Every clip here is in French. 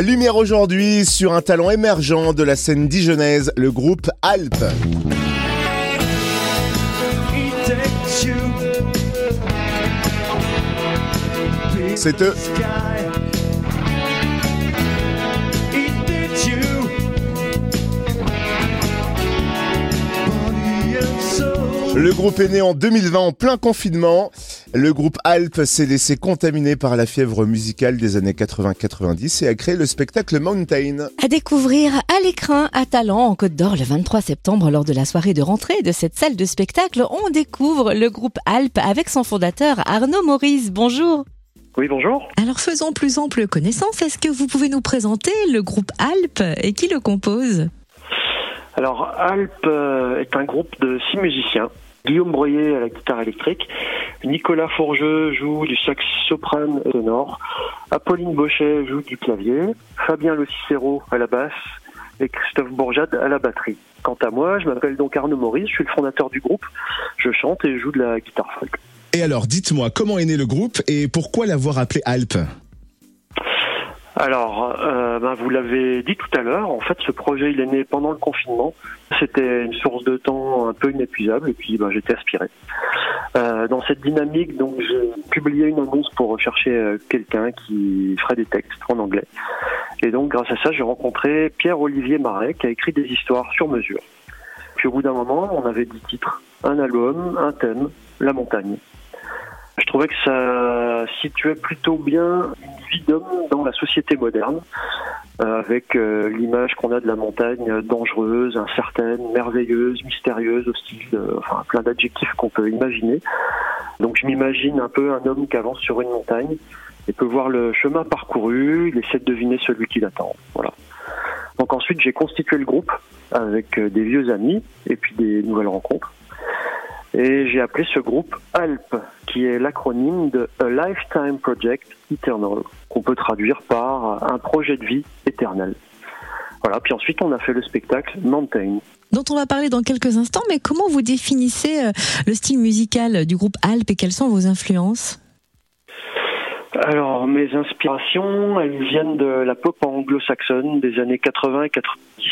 Lumière aujourd'hui sur un talent émergent de la scène dijonnaise, le groupe Alpes. C'est eux. Le groupe est né en 2020 en plein confinement. Le groupe Alpes s'est laissé contaminer par la fièvre musicale des années 80-90 et a créé le spectacle Mountain. À découvrir à l'écran à Talent en Côte d'Or le 23 septembre lors de la soirée de rentrée de cette salle de spectacle, on découvre le groupe Alpes avec son fondateur Arnaud Maurice. Bonjour. Oui, bonjour. Alors faisons plus ample connaissance. Est-ce que vous pouvez nous présenter le groupe Alpes et qui le compose? Alors Alpes euh, est un groupe de six musiciens Guillaume Broyer à la guitare électrique, Nicolas Fourgeux joue du sax soprane ténor, Apolline Bochet joue du clavier, Fabien Le Cicero à la basse. Et Christophe Bourjade à la batterie. Quant à moi, je m'appelle donc Arnaud Maurice, je suis le fondateur du groupe, je chante et joue de la guitare folk. Et alors, dites-moi, comment est né le groupe et pourquoi l'avoir appelé Alpes alors, euh, ben vous l'avez dit tout à l'heure, en fait, ce projet, il est né pendant le confinement. C'était une source de temps un peu inépuisable, et puis ben, j'étais aspiré. Euh, dans cette dynamique, donc, j'ai publié une annonce pour rechercher euh, quelqu'un qui ferait des textes en anglais. Et donc, grâce à ça, j'ai rencontré Pierre-Olivier Marais, qui a écrit des histoires sur mesure. Puis au bout d'un moment, on avait dix titres, un album, un thème, la montagne. Je trouvais que ça situait plutôt bien vie dans la société moderne, euh, avec euh, l'image qu'on a de la montagne dangereuse, incertaine, merveilleuse, mystérieuse, hostile, euh, enfin plein d'adjectifs qu'on peut imaginer. Donc je m'imagine un peu un homme qui avance sur une montagne et peut voir le chemin parcouru, il essaie de deviner celui qui l'attend. Voilà. Donc ensuite j'ai constitué le groupe avec des vieux amis et puis des nouvelles rencontres. Et j'ai appelé ce groupe ALP, qui est l'acronyme de A Lifetime Project Eternal, qu'on peut traduire par un projet de vie éternel. Voilà, puis ensuite on a fait le spectacle Mountain. Dont on va parler dans quelques instants, mais comment vous définissez euh, le style musical du groupe Alp et quelles sont vos influences? Alors, mes inspirations, elles viennent de la pop anglo-saxonne des années 80 et 90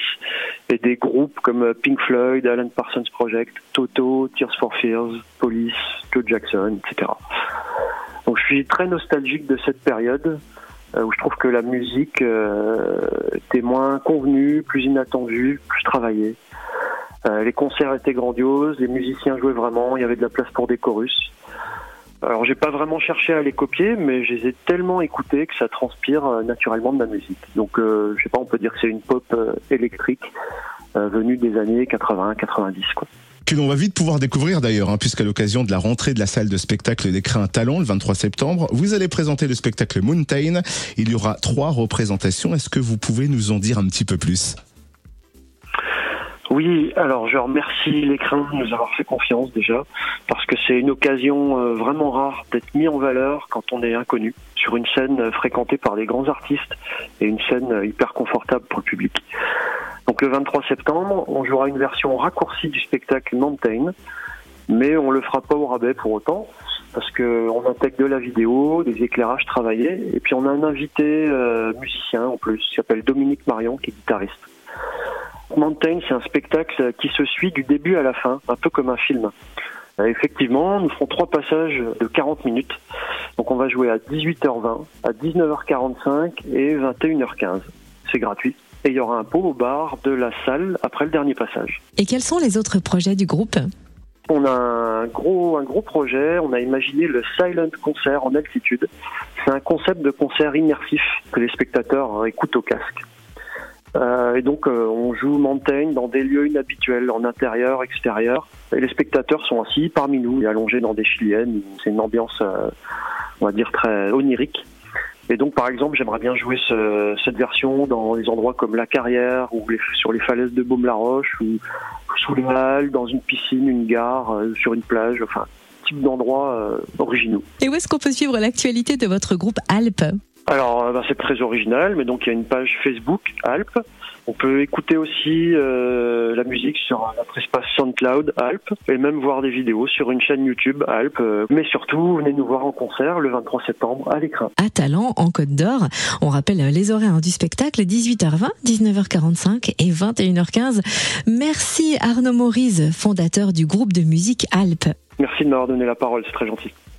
et des groupes comme Pink Floyd, Alan Parsons Project, Toto, Tears for Fears, Police, Joe Jackson, etc. Donc, je suis très nostalgique de cette période euh, où je trouve que la musique euh, était moins convenue, plus inattendue, plus travaillée. Euh, les concerts étaient grandioses, les musiciens jouaient vraiment, il y avait de la place pour des chorus. Alors j'ai pas vraiment cherché à les copier, mais je les ai tellement écoutés que ça transpire euh, naturellement de ma musique. Donc euh, je sais pas, on peut dire que c'est une pop euh, électrique venue des années 80-90 quoi. Que l'on va vite pouvoir découvrir d'ailleurs, hein, puisqu'à l'occasion de la rentrée de la salle de spectacle des un Talent le 23 septembre, vous allez présenter le spectacle Mountain. Il y aura trois représentations. Est-ce que vous pouvez nous en dire un petit peu plus? Oui, alors je remercie l'écran de nous avoir fait confiance déjà, parce que c'est une occasion euh, vraiment rare d'être mis en valeur quand on est inconnu sur une scène euh, fréquentée par des grands artistes et une scène euh, hyper confortable pour le public. Donc le 23 septembre, on jouera une version raccourcie du spectacle Mountain, mais on le fera pas au rabais pour autant, parce que on intègre de la vidéo, des éclairages travaillés, et puis on a un invité musicien en plus, qui s'appelle Dominique Marion, qui est guitariste. Mountain, c'est un spectacle qui se suit du début à la fin, un peu comme un film. Euh, effectivement, nous ferons trois passages de 40 minutes. Donc on va jouer à 18h20, à 19h45 et 21h15. C'est gratuit. Et il y aura un pot au bar de la salle après le dernier passage. Et quels sont les autres projets du groupe? On a un gros, un gros projet, on a imaginé le Silent Concert en altitude. C'est un concept de concert immersif que les spectateurs écoutent au casque. Euh, et donc euh, on joue montagne dans des lieux inhabituels, en intérieur, extérieur. Et les spectateurs sont assis parmi nous, allongés dans des chiliennes. C'est une ambiance, euh, on va dire, très onirique. Et donc, par exemple, j'aimerais bien jouer ce, cette version dans des endroits comme la carrière ou les, sur les falaises de Baume-la-Roche ou sous les halles, dans une piscine, une gare, sur une plage, enfin, type d'endroits originaux. Et où est-ce qu'on peut suivre l'actualité de votre groupe Alpes? Alors, ben, c'est très original, mais donc il y a une page Facebook Alpes. On peut écouter aussi euh, la musique sur notre espace SoundCloud Alpes et même voir des vidéos sur une chaîne YouTube Alpes. Mais surtout, venez nous voir en concert le 23 septembre à l'écran. À Talent, en Côte d'Or, on rappelle les horaires du spectacle 18h20, 19h45 et 21h15. Merci Arnaud Maurice, fondateur du groupe de musique Alpes. Merci de m'avoir donné la parole, c'est très gentil.